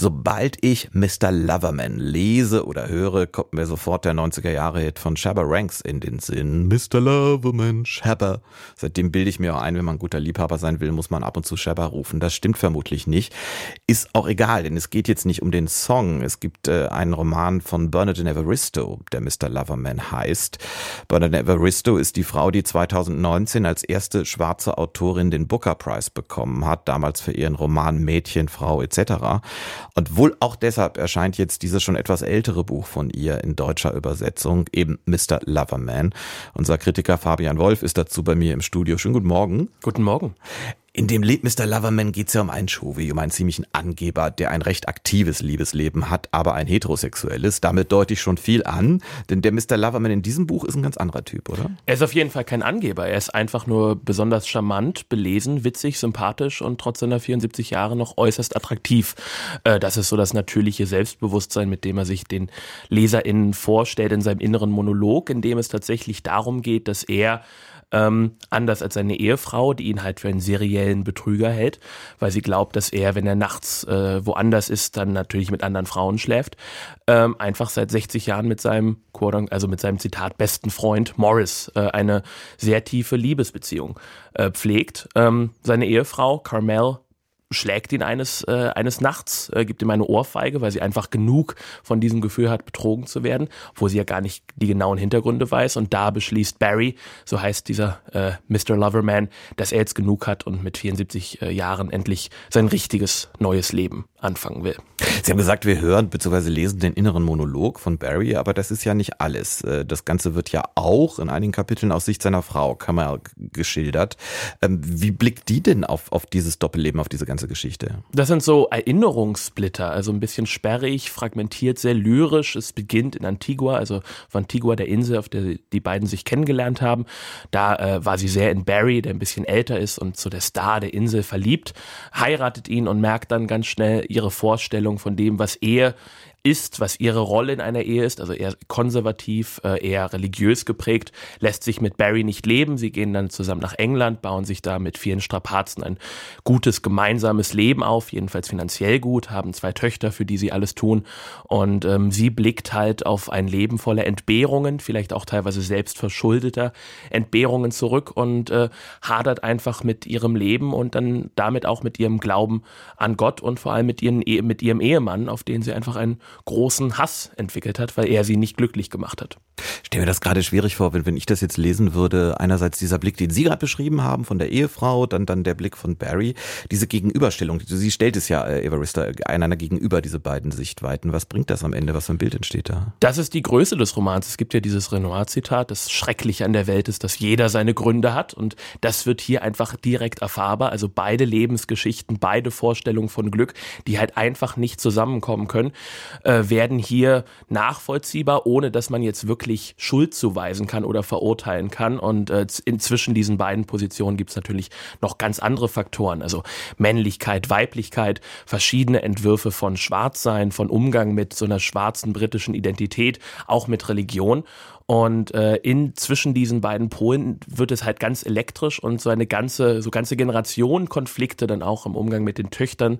Sobald ich Mr. Loverman lese oder höre, kommt mir sofort der 90er Jahre Hit von Shabba Ranks in den Sinn. Mr. Loverman, Shabba. Seitdem bilde ich mir auch ein, wenn man ein guter Liebhaber sein will, muss man ab und zu Shabba rufen. Das stimmt vermutlich nicht. Ist auch egal, denn es geht jetzt nicht um den Song. Es gibt äh, einen Roman von Bernadette Evaristo, der Mr. Loverman heißt. Bernadette Evaristo ist die Frau, die 2019 als erste schwarze Autorin den Booker Prize bekommen hat, damals für ihren Roman Mädchen, Frau etc. Und wohl auch deshalb erscheint jetzt dieses schon etwas ältere Buch von ihr in deutscher Übersetzung, eben Mr. Loverman. Unser Kritiker Fabian Wolf ist dazu bei mir im Studio. Schönen guten Morgen. Guten Morgen. In dem Lied Mr. Loverman geht es ja um einen Chauvi, um einen ziemlichen Angeber, der ein recht aktives Liebesleben hat, aber ein heterosexuelles. Damit deute ich schon viel an, denn der Mr. Loverman in diesem Buch ist ein ganz anderer Typ, oder? Er ist auf jeden Fall kein Angeber. Er ist einfach nur besonders charmant, belesen, witzig, sympathisch und trotz seiner 74 Jahre noch äußerst attraktiv. Äh, das ist so das natürliche Selbstbewusstsein, mit dem er sich den LeserInnen vorstellt in seinem inneren Monolog, in dem es tatsächlich darum geht, dass er ähm, anders als seine Ehefrau, die ihn halt für einen seriellen Betrüger hält, weil sie glaubt, dass er, wenn er nachts äh, woanders ist, dann natürlich mit anderen Frauen schläft, ähm, einfach seit 60 Jahren mit seinem, also mit seinem Zitat besten Freund Morris äh, eine sehr tiefe Liebesbeziehung äh, pflegt. Ähm, seine Ehefrau Carmel schlägt ihn eines, äh, eines Nachts, äh, gibt ihm eine Ohrfeige, weil sie einfach genug von diesem Gefühl hat, betrogen zu werden, wo sie ja gar nicht die genauen Hintergründe weiß. Und da beschließt Barry, so heißt dieser äh, Mr. Loverman, dass er jetzt genug hat und mit 74 äh, Jahren endlich sein richtiges neues Leben anfangen will. Sie haben gesagt, wir hören bzw. lesen den inneren Monolog von Barry, aber das ist ja nicht alles. Äh, das Ganze wird ja auch in einigen Kapiteln aus Sicht seiner Frau Kamal geschildert. Ähm, wie blickt die denn auf, auf dieses Doppelleben, auf diese ganze Geschichte? Das sind so Erinnerungssplitter, also ein bisschen sperrig, fragmentiert, sehr lyrisch. Es beginnt in Antigua, also auf Antigua, der Insel, auf der die beiden sich kennengelernt haben. Da äh, war sie sehr in Barry, der ein bisschen älter ist und so der Star der Insel verliebt, heiratet ihn und merkt dann ganz schnell, ihre Vorstellung von dem, was Ehe ist, was ihre Rolle in einer Ehe ist, also eher konservativ, äh, eher religiös geprägt, lässt sich mit Barry nicht leben. Sie gehen dann zusammen nach England, bauen sich da mit vielen Strapazen ein gutes gemeinsames Leben auf, jedenfalls finanziell gut, haben zwei Töchter, für die sie alles tun. Und ähm, sie blickt halt auf ein Leben voller Entbehrungen, vielleicht auch teilweise selbstverschuldeter Entbehrungen zurück und äh, hadert einfach mit ihrem Leben und dann damit auch mit ihrem Glauben an Gott und vor allem mit, ihren, mit ihrem Ehemann, auf den sie einfach ein großen Hass entwickelt hat, weil er sie nicht glücklich gemacht hat. Stell mir das gerade schwierig vor, wenn, wenn ich das jetzt lesen würde. Einerseits dieser Blick, den Sie gerade beschrieben haben von der Ehefrau, dann, dann der Blick von Barry. Diese Gegenüberstellung, sie stellt es ja, äh, Evarista, einander gegenüber, diese beiden Sichtweiten. Was bringt das am Ende? Was für ein Bild entsteht da? Das ist die Größe des Romans. Es gibt ja dieses Renoir-Zitat, das Schreckliche an der Welt ist, dass jeder seine Gründe hat. Und das wird hier einfach direkt erfahrbar. Also beide Lebensgeschichten, beide Vorstellungen von Glück, die halt einfach nicht zusammenkommen können, äh, werden hier nachvollziehbar, ohne dass man jetzt wirklich Schuld zuweisen kann oder verurteilen kann. Und äh, inzwischen diesen beiden Positionen gibt es natürlich noch ganz andere Faktoren, also Männlichkeit, Weiblichkeit, verschiedene Entwürfe von Schwarzsein, von Umgang mit so einer schwarzen britischen Identität, auch mit Religion. Und äh, in zwischen diesen beiden Polen wird es halt ganz elektrisch und so eine ganze, so ganze Generation Konflikte dann auch im Umgang mit den Töchtern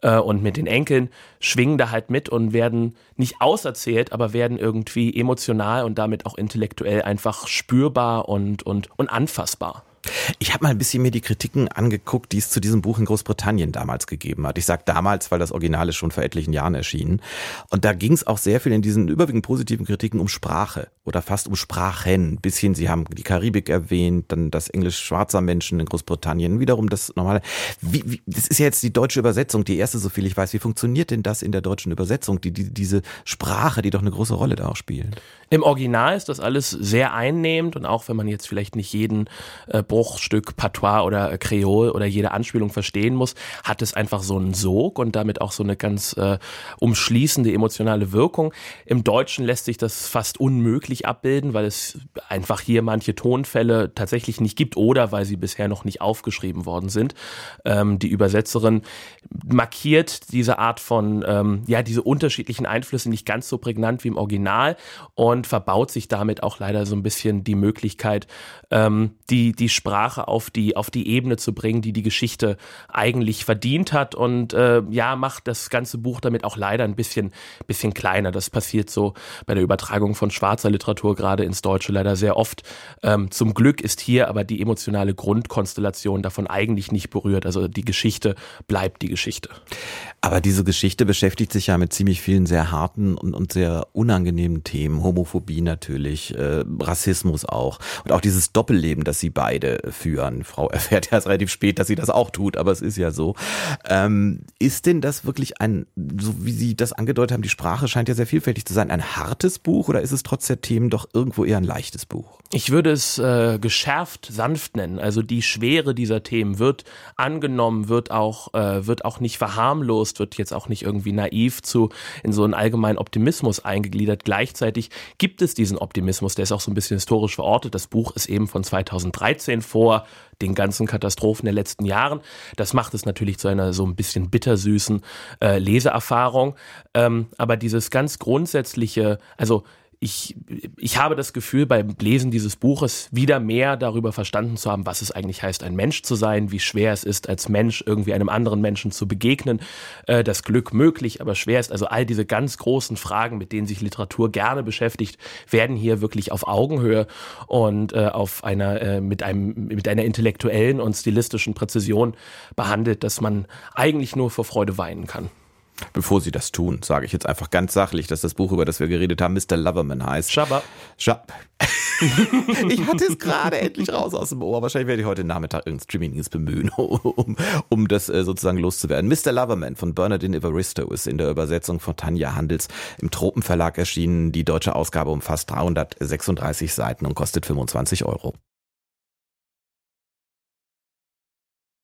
äh, und mit den Enkeln schwingen da halt mit und werden nicht auserzählt, aber werden irgendwie emotional und damit auch intellektuell einfach spürbar und, und, und anfassbar. Ich habe mal ein bisschen mir die Kritiken angeguckt, die es zu diesem Buch in Großbritannien damals gegeben hat. Ich sage damals, weil das Original ist schon vor etlichen Jahren erschienen. Und da ging es auch sehr viel in diesen überwiegend positiven Kritiken um Sprache oder fast um Sprachen. Ein bisschen, Sie haben die Karibik erwähnt, dann das Englisch schwarzer Menschen in Großbritannien, wiederum das normale. Wie, wie, das ist ja jetzt die deutsche Übersetzung, die erste, so viel ich weiß. Wie funktioniert denn das in der deutschen Übersetzung, die, die, diese Sprache, die doch eine große Rolle da auch spielt? Im Original ist das alles sehr einnehmend und auch wenn man jetzt vielleicht nicht jeden äh, Bruchstück Patois oder Kreol oder jede Anspielung verstehen muss, hat es einfach so einen Sog und damit auch so eine ganz äh, umschließende emotionale Wirkung. Im Deutschen lässt sich das fast unmöglich abbilden, weil es einfach hier manche Tonfälle tatsächlich nicht gibt oder weil sie bisher noch nicht aufgeschrieben worden sind. Ähm, die Übersetzerin markiert diese Art von, ähm, ja, diese unterschiedlichen Einflüsse nicht ganz so prägnant wie im Original und verbaut sich damit auch leider so ein bisschen die Möglichkeit, ähm, die, die Sprache Sprache auf die, auf die Ebene zu bringen, die die Geschichte eigentlich verdient hat. Und äh, ja, macht das ganze Buch damit auch leider ein bisschen, bisschen kleiner. Das passiert so bei der Übertragung von schwarzer Literatur gerade ins Deutsche leider sehr oft. Ähm, zum Glück ist hier aber die emotionale Grundkonstellation davon eigentlich nicht berührt. Also die Geschichte bleibt die Geschichte. Aber diese Geschichte beschäftigt sich ja mit ziemlich vielen sehr harten und, und sehr unangenehmen Themen. Homophobie natürlich, äh, Rassismus auch. Und auch dieses Doppelleben, das sie beide führen. Frau erfährt ja erst relativ spät, dass sie das auch tut, aber es ist ja so. Ähm, ist denn das wirklich ein, so wie Sie das angedeutet haben, die Sprache scheint ja sehr vielfältig zu sein, ein hartes Buch oder ist es trotz der Themen doch irgendwo eher ein leichtes Buch? Ich würde es äh, geschärft sanft nennen. Also die Schwere dieser Themen wird angenommen, wird auch, äh, wird auch nicht verharmlost, wird jetzt auch nicht irgendwie naiv zu in so einen allgemeinen Optimismus eingegliedert. Gleichzeitig gibt es diesen Optimismus, der ist auch so ein bisschen historisch verortet. Das Buch ist eben von 2013 vor den ganzen Katastrophen der letzten Jahren. Das macht es natürlich zu einer so ein bisschen bittersüßen äh, Leseerfahrung. Ähm, aber dieses ganz grundsätzliche, also ich, ich habe das Gefühl, beim Lesen dieses Buches wieder mehr darüber verstanden zu haben, was es eigentlich heißt, ein Mensch zu sein, wie schwer es ist, als Mensch irgendwie einem anderen Menschen zu begegnen, äh, das Glück möglich, aber schwer ist. Also all diese ganz großen Fragen, mit denen sich Literatur gerne beschäftigt, werden hier wirklich auf Augenhöhe und äh, auf einer, äh, mit einem, mit einer intellektuellen und stilistischen Präzision behandelt, dass man eigentlich nur vor Freude weinen kann. Bevor Sie das tun, sage ich jetzt einfach ganz sachlich, dass das Buch, über das wir geredet haben, Mr. Loverman heißt. Shabba. Schab. ich hatte es gerade endlich raus aus dem Ohr. Wahrscheinlich werde ich heute Nachmittag irgendein Streaming-Dienst bemühen, um, um das äh, sozusagen loszuwerden. Mr. Loverman von Bernardine Evaristo ist in der Übersetzung von Tanja Handels im Tropenverlag erschienen. Die deutsche Ausgabe umfasst 336 Seiten und kostet 25 Euro.